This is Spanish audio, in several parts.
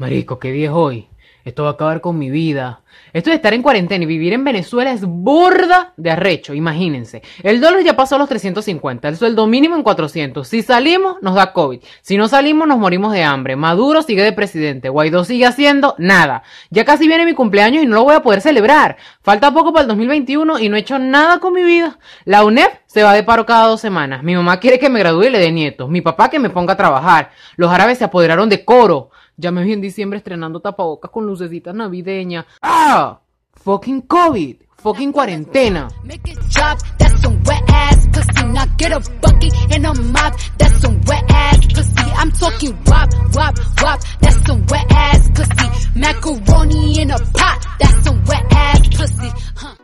Marico, qué día es hoy. Esto va a acabar con mi vida. Esto de estar en cuarentena y vivir en Venezuela es burda de arrecho, imagínense. El dólar ya pasó a los 350, el sueldo mínimo en 400. Si salimos, nos da COVID. Si no salimos, nos morimos de hambre. Maduro sigue de presidente. Guaidó sigue haciendo nada. Ya casi viene mi cumpleaños y no lo voy a poder celebrar. Falta poco para el 2021 y no he hecho nada con mi vida. La UNEP se va de paro cada dos semanas. Mi mamá quiere que me gradúe y le dé nietos. Mi papá que me ponga a trabajar. Los árabes se apoderaron de coro. Ya me vi en diciembre estrenando tapabocas con lucecitas navideñas. ¡Ah! Fucking COVID. Fucking cuarentena. Make it drop, that's some wet ass pussy. Now get a bucket and a mop, that's some wet ass pussy. I'm talking wop, wop, wop, that's some wet ass pussy. Macaroni in a pot, that's some wet ass pussy. Huh.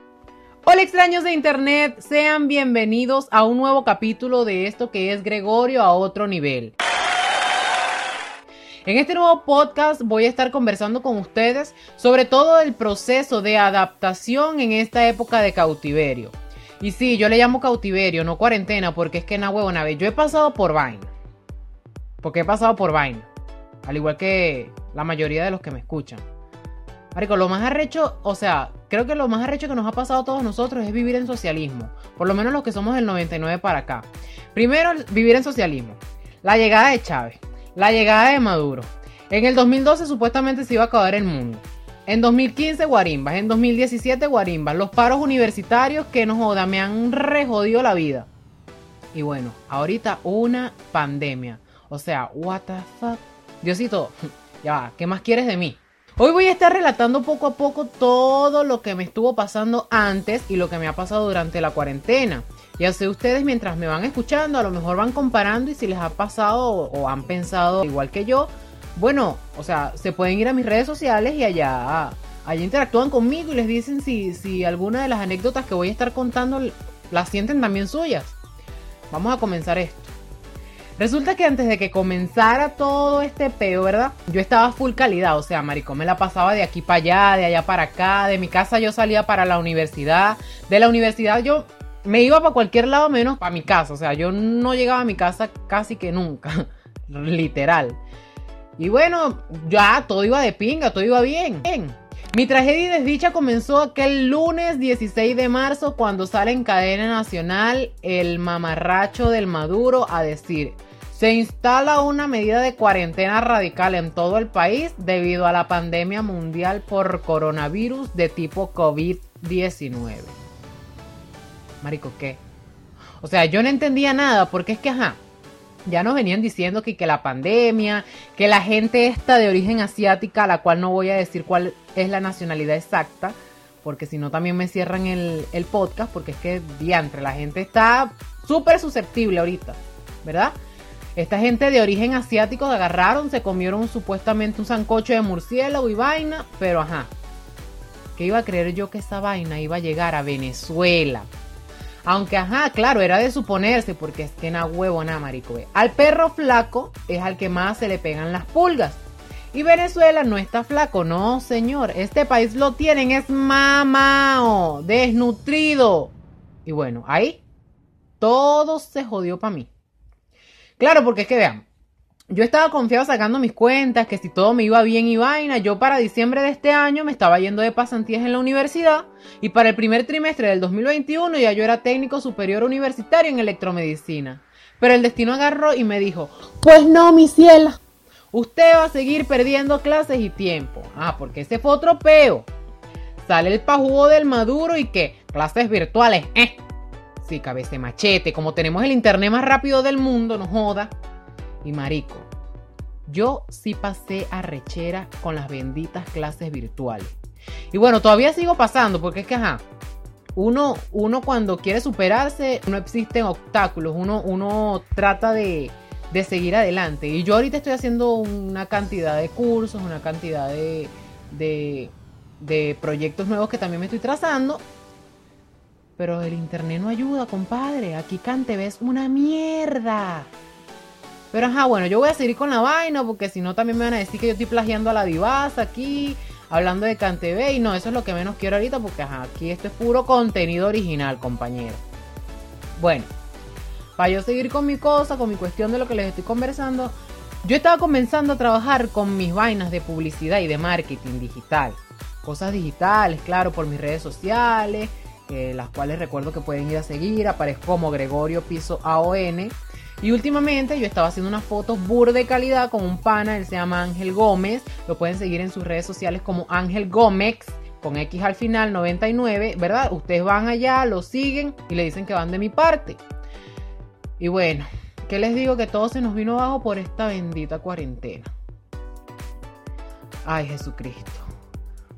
Hola extraños de internet, sean bienvenidos a un nuevo capítulo de esto que es Gregorio a otro nivel. En este nuevo podcast voy a estar conversando con ustedes sobre todo el proceso de adaptación en esta época de cautiverio. Y sí, yo le llamo cautiverio, no cuarentena, porque es que na huevo nave. Yo he pasado por vaina. Porque he pasado por vaina. Al igual que la mayoría de los que me escuchan. Marico, lo más arrecho, o sea, creo que lo más arrecho que nos ha pasado a todos nosotros es vivir en socialismo. Por lo menos los que somos del 99 para acá. Primero, vivir en socialismo. La llegada de Chávez. La llegada de Maduro. En el 2012 supuestamente se iba a acabar el mundo. En 2015 guarimbas, en 2017 guarimbas. Los paros universitarios que nos joda, me han rejodido la vida. Y bueno, ahorita una pandemia. O sea, what the fuck. Diosito, ya ¿qué más quieres de mí? Hoy voy a estar relatando poco a poco todo lo que me estuvo pasando antes y lo que me ha pasado durante la cuarentena. Y así ustedes mientras me van escuchando, a lo mejor van comparando y si les ha pasado o, o han pensado igual que yo, bueno, o sea, se pueden ir a mis redes sociales y allá, allá interactúan conmigo y les dicen si, si alguna de las anécdotas que voy a estar contando las sienten también suyas. Vamos a comenzar esto. Resulta que antes de que comenzara todo este peo, ¿verdad? Yo estaba full calidad, o sea, maricón, me la pasaba de aquí para allá, de allá para acá, de mi casa yo salía para la universidad, de la universidad yo me iba para cualquier lado menos para mi casa. O sea, yo no llegaba a mi casa casi que nunca. Literal. Y bueno, ya todo iba de pinga, todo iba bien. bien. Mi tragedia y desdicha comenzó aquel lunes 16 de marzo cuando sale en cadena nacional el mamarracho del Maduro a decir, se instala una medida de cuarentena radical en todo el país debido a la pandemia mundial por coronavirus de tipo COVID-19. Marico, ¿qué? O sea, yo no entendía nada porque es que, ajá, ya nos venían diciendo que, que la pandemia, que la gente esta de origen asiática, la cual no voy a decir cuál es la nacionalidad exacta, porque si no también me cierran el, el podcast, porque es que diantre, la gente está súper susceptible ahorita, ¿verdad? Esta gente de origen asiático agarraron, se comieron supuestamente un sancocho de murciélago y vaina, pero ajá, que iba a creer yo que esa vaina iba a llegar a Venezuela. Aunque, ajá, claro, era de suponerse, porque es que na huevo, na marico. Al perro flaco es al que más se le pegan las pulgas. Y Venezuela no está flaco, no, señor. Este país lo tienen, es mamao, desnutrido. Y bueno, ahí todo se jodió para mí. Claro, porque es que vean, yo estaba confiado sacando mis cuentas, que si todo me iba bien y vaina, yo para diciembre de este año me estaba yendo de pasantías en la universidad y para el primer trimestre del 2021 ya yo era técnico superior universitario en electromedicina. Pero el destino agarró y me dijo, pues no, mi ciela, usted va a seguir perdiendo clases y tiempo. Ah, porque ese fue otro peo. Sale el pajugo del maduro y que clases virtuales, eh. Sí, cabeza machete, como tenemos el internet más rápido del mundo, no joda. Y marico, yo sí pasé a rechera con las benditas clases virtuales. Y bueno, todavía sigo pasando porque es que, ajá, uno, uno cuando quiere superarse, no existen obstáculos, uno, uno trata de, de seguir adelante. Y yo ahorita estoy haciendo una cantidad de cursos, una cantidad de, de, de proyectos nuevos que también me estoy trazando. Pero el internet no ayuda, compadre. Aquí Cante es una mierda. Pero ajá, bueno, yo voy a seguir con la vaina porque si no también me van a decir que yo estoy plagiando a la divasa aquí, hablando de CanTV y no, eso es lo que menos quiero ahorita porque ajá, aquí esto es puro contenido original, compañero. Bueno, para yo seguir con mi cosa, con mi cuestión de lo que les estoy conversando, Yo estaba comenzando a trabajar con mis vainas de publicidad y de marketing digital. Cosas digitales, claro, por mis redes sociales, las cuales recuerdo que pueden ir a seguir. Aparezco como Gregorio Piso AON. Y últimamente yo estaba haciendo unas fotos bur de calidad con un pana, él se llama Ángel Gómez. Lo pueden seguir en sus redes sociales como Ángel Gómez con X al final 99, ¿verdad? Ustedes van allá, lo siguen y le dicen que van de mi parte. Y bueno, ¿qué les digo? Que todo se nos vino abajo por esta bendita cuarentena. Ay, Jesucristo.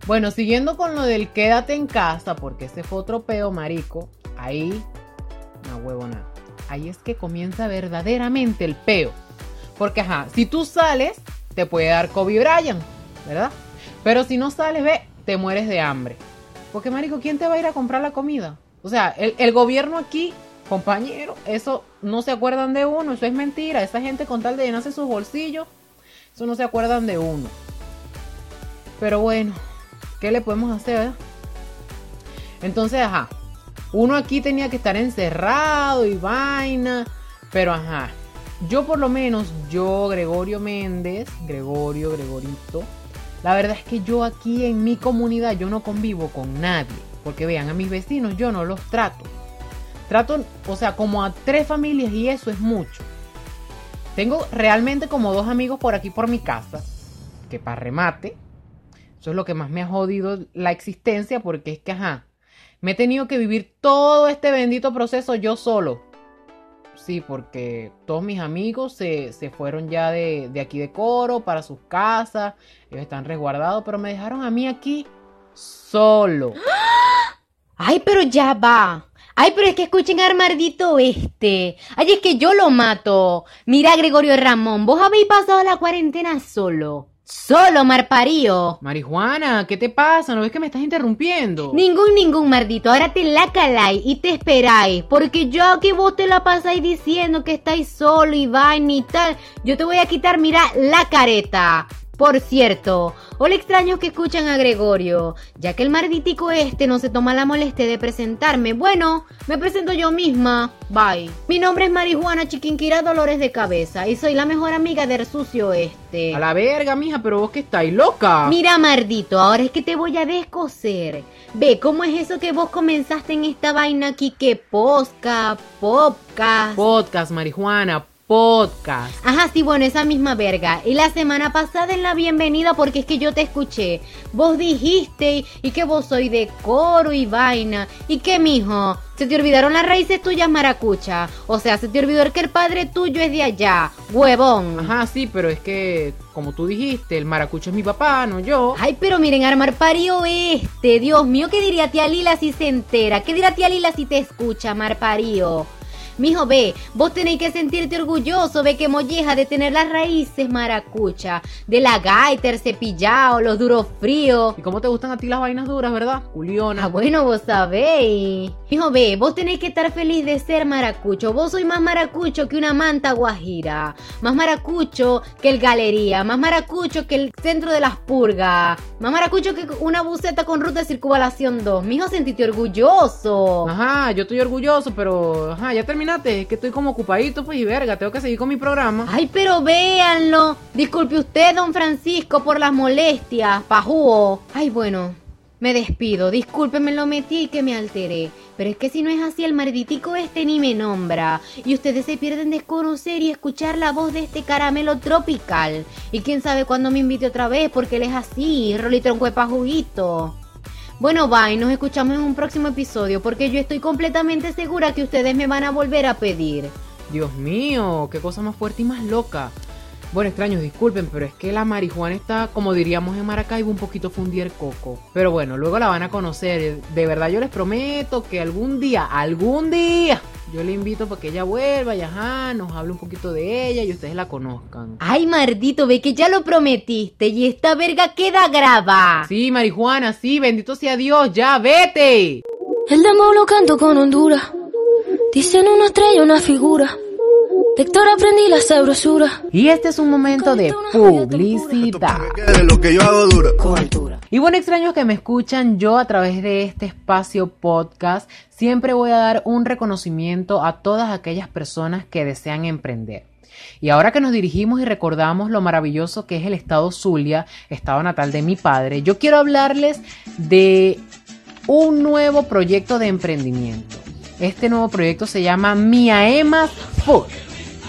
Bueno, siguiendo con lo del quédate en casa, porque ese fue otro marico. Ahí, no huevona. Ahí es que comienza verdaderamente el peo. Porque, ajá, si tú sales, te puede dar Kobe Bryant, ¿verdad? Pero si no sales, ve, te mueres de hambre. Porque, marico, ¿quién te va a ir a comprar la comida? O sea, el, gobierno aquí, compañero, eso no se acuerdan de uno, eso es mentira. Esa gente con tal de llenarse sus bolsillos, eso no se acuerdan de uno. Pero bueno, ¿qué le podemos hacer? Entonces, ajá, uno aquí tenía que estar encerrado y vaina, pero ajá, yo por lo menos, yo, Gregorio Méndez, Gregorio, Gregorito, la verdad es que yo aquí en mi comunidad yo no convivo con nadie. Porque vean, a mis vecinos yo no los trato. Trato, o sea, como a tres familias y eso es mucho. Tengo realmente como dos amigos por aquí por mi casa. Que para remate. Eso es lo que más me ha jodido la existencia porque es que, ajá, me he tenido que vivir todo este bendito proceso yo solo. Sí, porque todos mis amigos se, fueron ya de, de, aquí de Coro para sus casas. Ellos están resguardados, pero me dejaron a mí aquí solo. Ay, pero ya va. Ay, pero es que escuchen al mardito este. Ay, es que yo lo mato. Mira, Gregorio Ramón, vos habéis pasado la cuarentena solo. Solo, marparío. Marijuana, ¿qué te pasa? ¿No ves que me estás interrumpiendo? Ningún, ningún, mardito. Ahora te la caláis y te esperáis. Porque yo que vos te la pasáis diciendo que estáis solo y vaina y tal, yo te voy a quitar, mira, la careta. Por cierto, hola extraños que escuchan a Gregorio, ya que el marditico este no se toma la molestia de presentarme. Bueno, me presento yo misma. Bye. Mi nombre es Marijuana Chiquinquira Dolores de Cabeza y soy la mejor amiga del sucio este. A la verga, mija, pero vos que estáis loca. Mira, mardito, ahora es que te voy a descoser. Ve, ¿cómo es eso que vos comenzaste en esta vaina aquí que posca, podcast? Podcast, marijuana, podcast. Ajá, sí, bueno, esa misma verga. Y la semana pasada en la bienvenida, porque es que yo te escuché, vos dijiste y que vos soy de coro y vaina. ¿Y qué, mijo? Se te olvidaron las raíces tuyas, maracucha. O sea, se te olvidó que el padre tuyo es de allá, huevón. Ajá, sí, pero es que, como tú dijiste, el maracucho es mi papá, no yo. Ay, pero miren, armar pario este. Dios mío, ¿qué diría tía Lila si se entera? ¿Qué dirá tía Lila si te escucha, marparío? Mijo, ve, vos tenéis que sentirte orgulloso, ve que molleja de tener las raíces maracucha, de la gaita, el cepillado, los duros fríos. ¿Y cómo te gustan a ti las vainas duras, verdad? Juliona. Ah, bueno, vos sabéis. Mijo, ve, vos tenéis que estar feliz de ser maracucho. Vos sois más maracucho que una manta guajira. Más maracucho que el galería. Más maracucho que el centro de las purgas. Más maracucho que una buceta con ruta de circunvalación 2. Mijo, sentite orgulloso. Ajá, yo estoy orgulloso, pero ajá, ya terminé que estoy como ocupadito, pues y verga, tengo que seguir con mi programa. Ay, pero véanlo. Disculpe usted, don Francisco, por las molestias, pajúo. Ay, bueno, me despido. Discúlpeme, lo metí y que me alteré. Pero es que si no es así, el marditico este ni me nombra. Y ustedes se pierden de conocer y escuchar la voz de este caramelo tropical. Y quién sabe cuándo me invite otra vez, porque él es así, rolitronco de pajuguito. Bueno, bye, nos escuchamos en un próximo episodio porque yo estoy completamente segura que ustedes me van a volver a pedir. Dios mío, qué cosa más fuerte y más loca. Bueno, extraños, disculpen, pero es que la marihuana está, como diríamos en Maracaibo, un poquito fundier coco. Pero bueno, luego la van a conocer. De verdad, yo les prometo que algún día, algún día, yo le invito para que ella vuelva y ajá, nos hable un poquito de ella y ustedes la conozcan. Ay, maldito, ve que ya lo prometiste y esta verga queda graba. Sí, marihuana, sí, bendito sea Dios, ya, vete. El demo lo canto con Honduras. Dicen una estrella, una figura. Héctor aprendí la sabrosura. Y este es un momento de publicidad. Y bueno, extraños que me escuchan, yo a través de este espacio podcast siempre voy a dar un reconocimiento a todas aquellas personas que desean emprender. Y ahora que nos dirigimos y recordamos lo maravilloso que es el estado Zulia, estado natal de mi padre, yo quiero hablarles de un nuevo proyecto de emprendimiento. Este nuevo proyecto se llama Miaemas Food,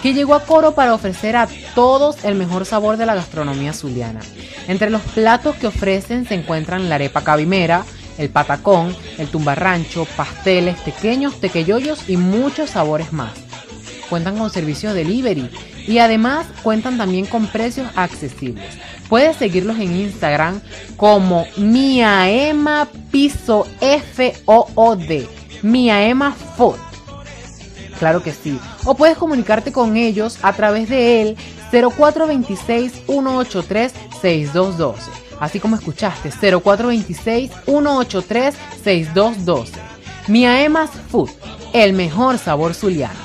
que llegó a Coro para ofrecer a todos el mejor sabor de la gastronomía zuliana. Entre los platos que ofrecen se encuentran la arepa cabimera, el patacón, el tumbarrancho, pasteles, pequeños, tequeyoyos y muchos sabores más. Cuentan con servicios delivery y además cuentan también con precios accesibles. Puedes seguirlos en Instagram como Miaema Piso F O O D. Miaema Food. Claro que sí. O puedes comunicarte con ellos a través de él 0426 183 6212 así como escuchaste, 0426-183-6212. Miaemas Food, el mejor sabor zuliano.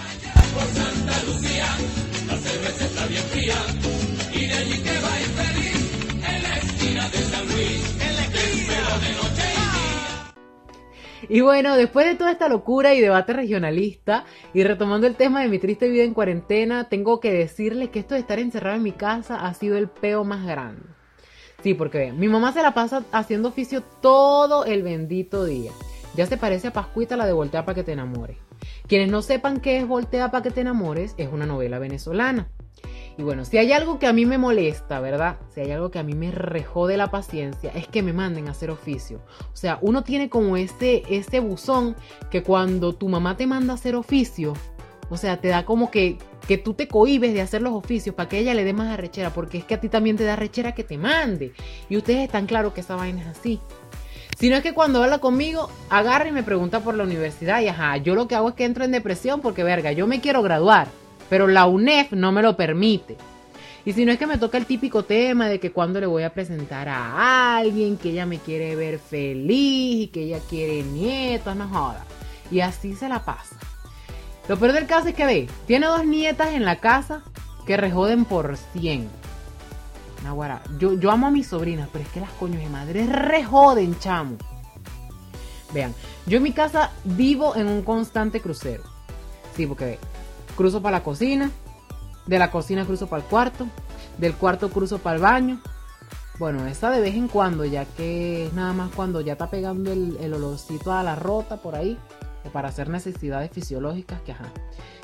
Y bueno, después de toda esta locura y debate regionalista, y retomando el tema de mi triste vida en cuarentena, tengo que decirles que esto de estar encerrado en mi casa ha sido el peo más grande. Sí, porque mi mamá se la pasa haciendo oficio todo el bendito día. Ya se parece a Pascuita la de Voltea para que te enamores. Quienes no sepan qué es Voltea para que te enamores, es una novela venezolana. Y bueno, si hay algo que a mí me molesta, ¿verdad? Si hay algo que a mí me de la paciencia, es que me manden a hacer oficio. O sea, uno tiene como ese, ese buzón que cuando tu mamá te manda a hacer oficio, o sea, te da como que, que tú te cohibes de hacer los oficios para que ella le dé más arrechera, porque es que a ti también te da arrechera que te mande. Y ustedes están claros que esa vaina es así. Si no es que cuando habla conmigo, agarra y me pregunta por la universidad y ajá, yo lo que hago es que entro en depresión porque verga, yo me quiero graduar, pero la UNEF no me lo permite. Y si no es que me toca el típico tema de que cuando le voy a presentar a alguien, que ella me quiere ver feliz y que ella quiere nietos, no joda. Y así se la pasa. Lo peor del caso es que ve, tiene dos nietas en la casa que rejoden por 100. Naguara, yo, yo amo a mis sobrinas, pero es que las coños de madre rejoden, chamo. Vean, yo en mi casa vivo en un constante crucero. Sí, porque ve, cruzo para la cocina, de la cocina cruzo para el cuarto, del cuarto cruzo para el baño. Bueno, esa de vez en cuando, ya que es nada más cuando ya está pegando el, el olorcito a la rota por ahí para hacer necesidades fisiológicas que ajá.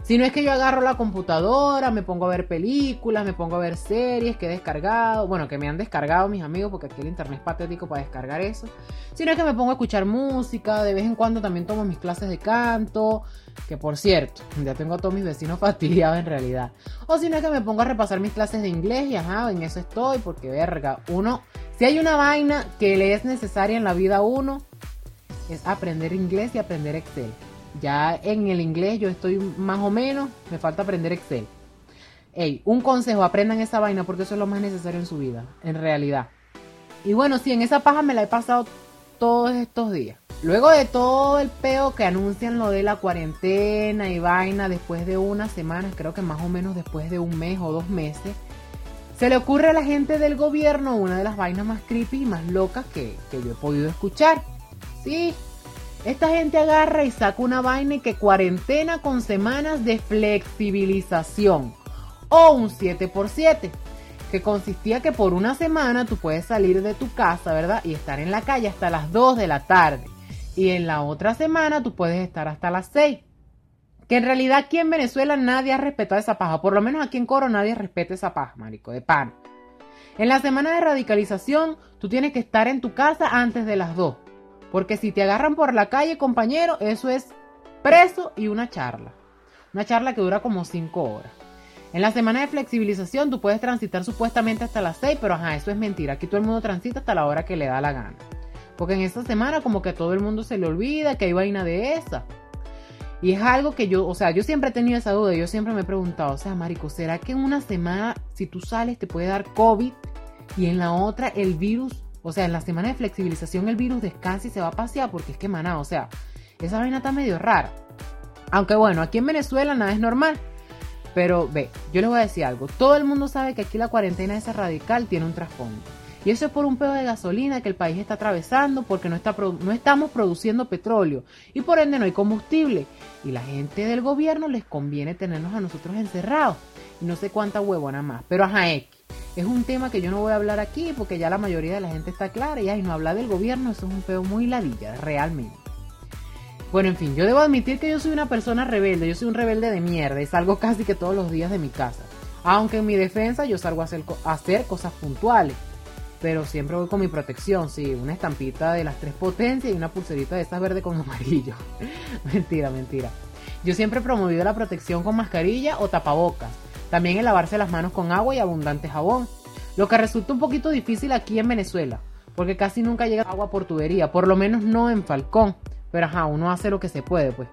Si no es que yo agarro la computadora, me pongo a ver películas, me pongo a ver series que he descargado, bueno, que me han descargado mis amigos, porque aquí el internet es patético para descargar eso. Si no es que me pongo a escuchar música, de vez en cuando también tomo mis clases de canto, que por cierto, ya tengo a todos mis vecinos fastidiados en realidad. O si no es que me pongo a repasar mis clases de inglés y ajá, en eso estoy, porque verga, uno, si hay una vaina que le es necesaria en la vida a uno, es aprender inglés y aprender Excel. Ya en el inglés yo estoy más o menos, me falta aprender Excel. Ey, un consejo, aprendan esa vaina porque eso es lo más necesario en su vida, en realidad. Y bueno, sí, en esa paja me la he pasado todos estos días. Luego de todo el peo que anuncian lo de la cuarentena y vaina después de unas semanas, creo que más o menos después de un mes o dos meses, se le ocurre a la gente del gobierno una de las vainas más creepy y más locas que, que yo he podido escuchar. Sí, esta gente agarra y saca una vaina y que cuarentena con semanas de flexibilización o un 7x7 que consistía que por una semana tú puedes salir de tu casa, ¿verdad? Y estar en la calle hasta las 2 de la tarde. Y en la otra semana tú puedes estar hasta las 6. Que en realidad aquí en Venezuela nadie ha respetado esa paja. Por lo menos aquí en Coro nadie respeta esa paja, marico, de pan. En la semana de radicalización tú tienes que estar en tu casa antes de las 2. Porque si te agarran por la calle, compañero, eso es preso y una charla. Una charla que dura como 5 horas. En la semana de flexibilización tú puedes transitar supuestamente hasta las 6, pero ajá, eso es mentira. Aquí todo el mundo transita hasta la hora que le da la gana. Porque en esta semana como que todo el mundo se le olvida que hay vaina de esa. Y es algo que yo, o sea, yo siempre he tenido esa duda. Yo siempre me he preguntado, o sea, Marico, ¿será que en una semana si tú sales te puede dar COVID y en la otra el virus o sea, en la semana de flexibilización el virus descansa y se va a pasear porque es que, o sea, esa vaina está medio rara. Aunque bueno, aquí en Venezuela nada es normal. Pero ve, yo les voy a decir algo. Todo el mundo sabe que aquí la cuarentena esa radical tiene un trasfondo. Y eso es por un pedo de gasolina que el país está atravesando porque no, está, no estamos produciendo petróleo y por ende no hay combustible. Y la gente del gobierno les conviene tenernos a nosotros encerrados. y no sé cuánta huevona más. Pero ajá, X. Es un tema que yo no voy a hablar aquí porque ya la mayoría de la gente está clara y ay, no habla del gobierno, eso es un feo muy ladilla, realmente. Bueno, en fin, yo debo admitir que yo soy una persona rebelde, yo soy un rebelde de mierda y salgo casi que todos los días de mi casa. Aunque en mi defensa yo salgo a hacer, cosas puntuales. Pero siempre voy con mi protección, sí, una estampita de las tres potencias y una pulserita de esas verde con amarillo. mentira, mentira. Yo siempre he promovido la protección con mascarilla o tapabocas. También el lavarse las manos con agua y abundante jabón. Lo que resulta un poquito difícil aquí en Venezuela, porque casi nunca llega agua por tubería, por lo menos no en Falcón. Pero ajá, uno hace lo que se puede, pues.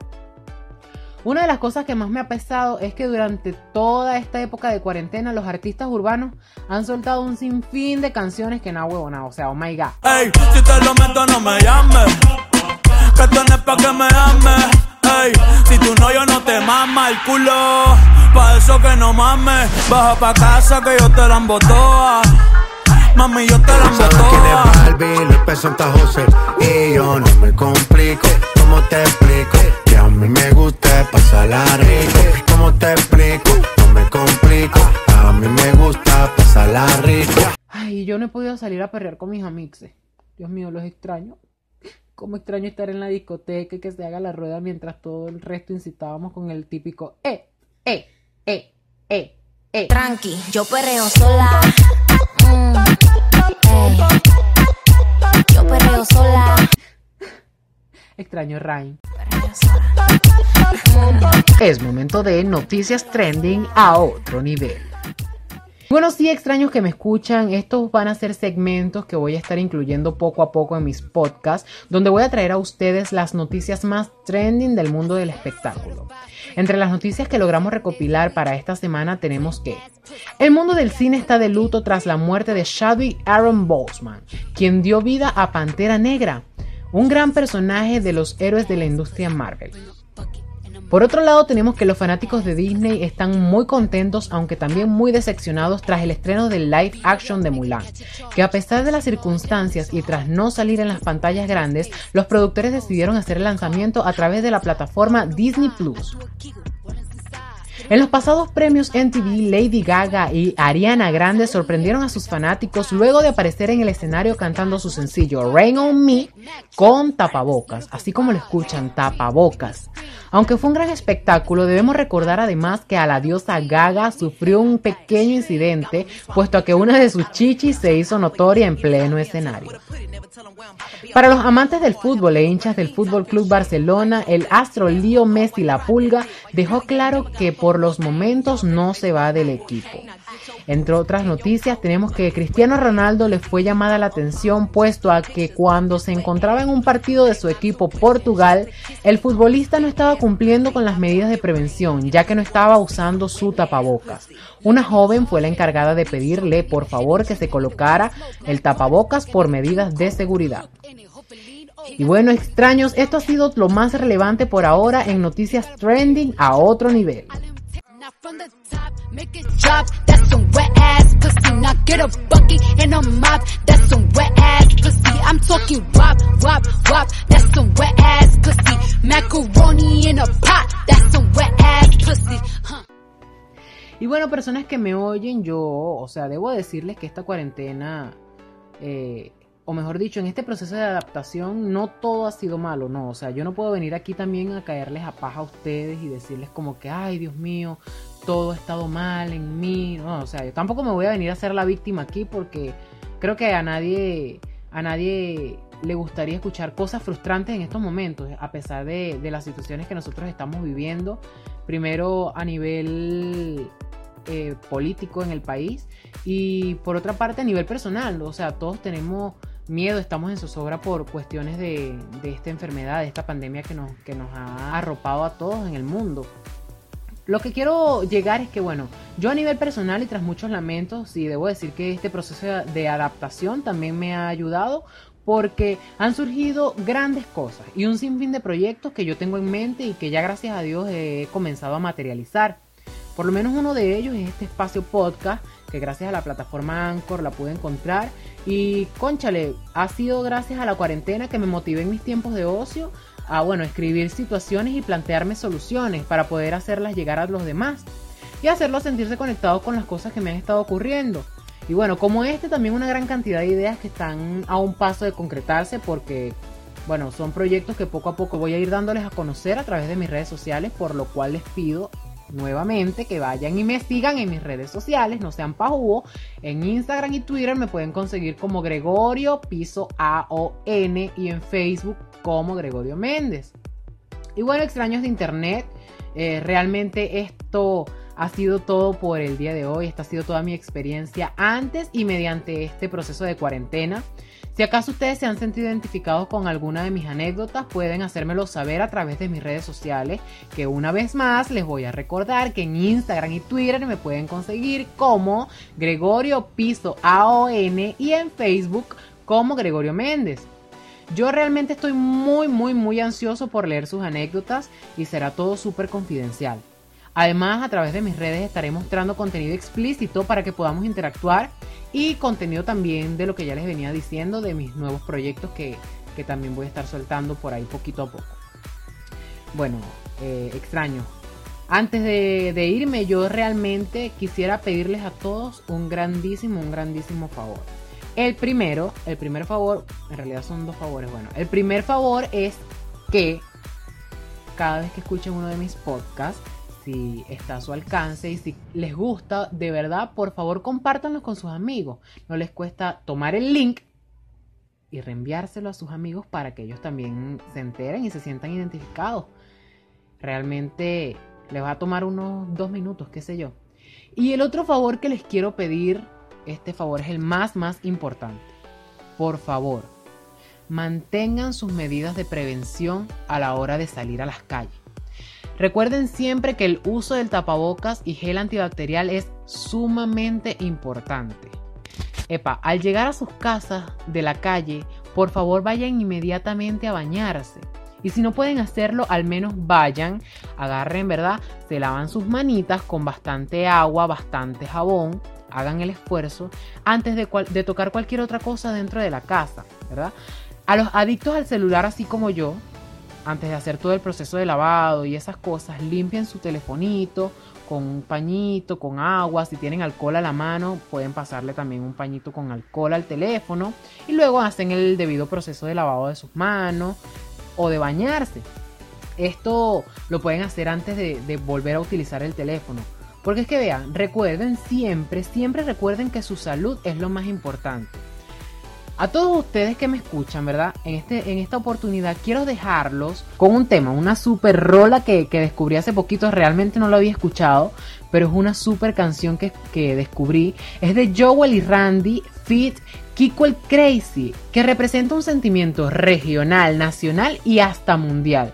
Una de las cosas que más me ha pesado es que durante toda esta época de cuarentena los artistas urbanos han soltado un sinfín de canciones que no huevona, o sea, oh my god. Ey, si te lo meto no me llames, que pa' que me ames. Ey, si tú no yo no te mama el culo, pa' eso que no mames. Baja pa' casa que yo te la embotoa. Mami, yo te la Sabes quién es embotoa. Barbie, López Santa José Y yo no me complico ¿Cómo te explico? Que a mí me gusta pasarla rico ¿Cómo te explico? No me complico A mí me gusta pasarla rico Ay, yo no he podido salir a perrear con mis amixes. Dios mío, los extraño. Cómo extraño estar en la discoteca y que se haga la rueda mientras todo el resto incitábamos con el típico eh, eh, eh, eh, eh. Tranqui, yo perreo sola. Mm, ey. Yo perreo sola. Extraño Rain. Es momento de noticias trending a otro nivel. Bueno, sí, extraños que me escuchan, estos van a ser segmentos que voy a estar incluyendo poco a poco en mis podcasts, donde voy a traer a ustedes las noticias más trending del mundo del espectáculo. Entre las noticias que logramos recopilar para esta semana tenemos que el mundo del cine está de luto tras la muerte de Chadwick Aaron Boseman, quien dio vida a Pantera Negra, un gran personaje de los héroes de la industria Marvel. Por otro lado, tenemos que los fanáticos de Disney están muy contentos, aunque también muy decepcionados tras el estreno del live action de Mulan, que a pesar de las circunstancias y tras no salir en las pantallas grandes, los productores decidieron hacer el lanzamiento a través de la plataforma Disney Plus. En los pasados premios MTV, Lady Gaga y Ariana Grande sorprendieron a sus fanáticos luego de aparecer en el escenario cantando su sencillo Rain on Me con tapabocas, así como lo escuchan, tapabocas. Aunque fue un gran espectáculo, debemos recordar además que a la diosa Gaga sufrió un pequeño incidente, puesto a que una de sus chichis se hizo notoria en pleno escenario. Para los amantes del fútbol e hinchas del Fútbol Club Barcelona, el astro Leo Messi La Pulga dejó claro que por los momentos no se va del equipo. Entre otras noticias, tenemos que Cristiano Ronaldo le fue llamada la atención puesto a que cuando se encontraba en un partido de su equipo Portugal, el futbolista no estaba cumpliendo con las medidas de prevención, ya que no estaba usando su tapabocas. Una joven fue la encargada de pedirle por favor que se colocara el tapabocas por medidas de seguridad. Y bueno, extraños, esto ha sido lo más relevante por ahora en noticias trending a otro nivel. Make it drop. That's some wet ass pussy. Now get a bucket and a mop. That's some wet ass pussy. I'm talking wop, wop, wop. That's some wet ass pussy. Macaroni in a pot. That's some wet ass pussy. Huh. Y bueno, personas que me oyen, yo, o sea, debo decirles que esta cuarentena, eh, o mejor dicho, en este proceso de adaptación, no todo ha sido malo, no. O sea, yo no puedo venir aquí también a caerles a paja a ustedes y decirles como que, ay, Dios mío, todo ha estado mal en mí. No, o sea, yo tampoco me voy a venir a ser la víctima aquí porque creo que a nadie, a nadie le gustaría escuchar cosas frustrantes en estos momentos, a pesar de, de las situaciones que nosotros estamos viviendo. Primero a nivel eh, político en el país y por otra parte a nivel personal, o sea, todos tenemos miedo, estamos en zozobra por cuestiones de, de esta enfermedad, de esta pandemia que nos, que nos ha arropado a todos en el mundo. Lo que quiero llegar es que, bueno, yo a nivel personal y tras muchos lamentos, y debo decir que este proceso de adaptación también me ha ayudado porque han surgido grandes cosas y un sinfín de proyectos que yo tengo en mente y que ya gracias a Dios he comenzado a materializar. Por lo menos uno de ellos es este espacio podcast que gracias a la plataforma Anchor la pude encontrar y conchale, ha sido gracias a la cuarentena que me motivé en mis tiempos de ocio a bueno, escribir situaciones y plantearme soluciones para poder hacerlas llegar a los demás. y hacerlos sentirse conectados con las cosas que me han estado ocurriendo. Y bueno, como este, también una gran cantidad de ideas que están a un paso de concretarse porque, bueno, son proyectos que poco a poco voy a ir dándoles a conocer a través de mis redes sociales, por lo cual les pido nuevamente que vayan y me sigan en mis redes sociales, no sean pajugo. En Instagram y Twitter me pueden conseguir como Gregorio Piso A-O-N y en Facebook como Gregorio Méndez. Y bueno, extraños de internet, eh, realmente esto ha sido todo por el día de hoy. Esta ha sido toda mi experiencia antes y mediante este proceso de cuarentena. Si acaso ustedes se han sentido identificados con alguna de mis anécdotas, pueden hacérmelo saber a través de mis redes sociales, que una vez más les voy a recordar que en Instagram y Twitter me pueden conseguir como Gregorio Piso AON y en Facebook como Gregorio Méndez. Yo realmente estoy muy, muy, muy ansioso por leer sus anécdotas y será todo súper confidencial. Además, a través de mis redes estaré mostrando contenido explícito para que podamos interactuar y contenido también de lo que ya les venía diciendo de mis nuevos proyectos que, también voy a estar soltando por ahí poquito a poco. Bueno, eh, extraño. Antes de, de irme, yo realmente quisiera pedirles a todos un grandísimo, un grandísimo favor. El primero, el primer favor, en realidad son dos favores. Bueno, el primer favor es que cada vez que escuchen uno de mis podcasts, si está a su alcance y si les gusta, de verdad, por favor compártanlo con sus amigos. No les cuesta tomar el link y reenviárselo a sus amigos para que ellos también se enteren y se sientan identificados. Realmente les va a tomar unos dos minutos, qué sé yo. Y el otro favor que les quiero pedir, este favor es el más, más importante. Por favor, mantengan sus medidas de prevención a la hora de salir a las calles. Recuerden siempre que el uso del tapabocas y gel antibacterial es sumamente importante. Epa, al llegar a sus casas de la calle, por favor vayan inmediatamente a bañarse. Y si no pueden hacerlo, al menos vayan, agarren, ¿verdad? Se lavan sus manitas con bastante agua, bastante jabón, hagan el esfuerzo antes de, tocar cualquier otra cosa dentro de la casa, ¿verdad? A los adictos al celular, así como yo, antes de hacer todo el proceso de lavado y esas cosas, limpien su telefonito con un pañito, con agua. Si tienen alcohol a la mano, pueden pasarle también un pañito con alcohol al teléfono. Y luego hacen el debido proceso de lavado de sus manos o de bañarse. Esto lo pueden hacer antes de, de volver a utilizar el teléfono. Porque es que vean, recuerden siempre, siempre recuerden que su salud es lo más importante. A todos ustedes que me escuchan, ¿verdad? En, este, en esta oportunidad quiero dejarlos con un tema, una super rola que, descubrí hace poquito, realmente no lo había escuchado, pero es una super canción que, que descubrí. Es de Joel y Randy, Fit Kiko el Crazy, que representa un sentimiento regional, nacional y hasta mundial.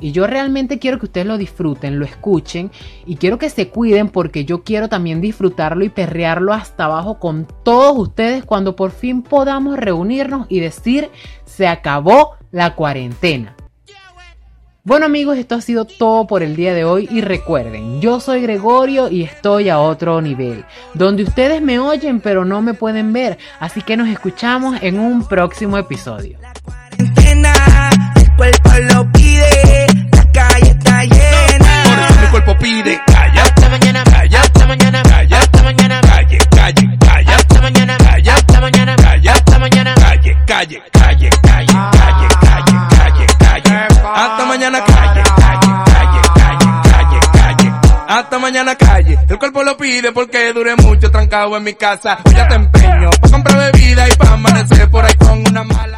Y yo realmente quiero que ustedes lo disfruten, lo escuchen y quiero que se cuiden porque yo quiero también disfrutarlo y perrearlo hasta abajo con todos ustedes cuando por fin podamos reunirnos y decir se acabó la cuarentena. Bueno amigos, esto ha sido todo por el día de hoy y recuerden, yo soy Gregorio y estoy a otro nivel, donde ustedes me oyen pero no me pueden ver, así que nos escuchamos en un próximo episodio. El cuerpo lo pide, la calle está llena. Por eso mi cuerpo pide, calla, hasta mañana, mañana, calle. El cuerpo lo pide porque dure mucho trancado en mi casa. Hoy ya te empeño pa' comprar bebida y pa' amanecer por ahí con una mala.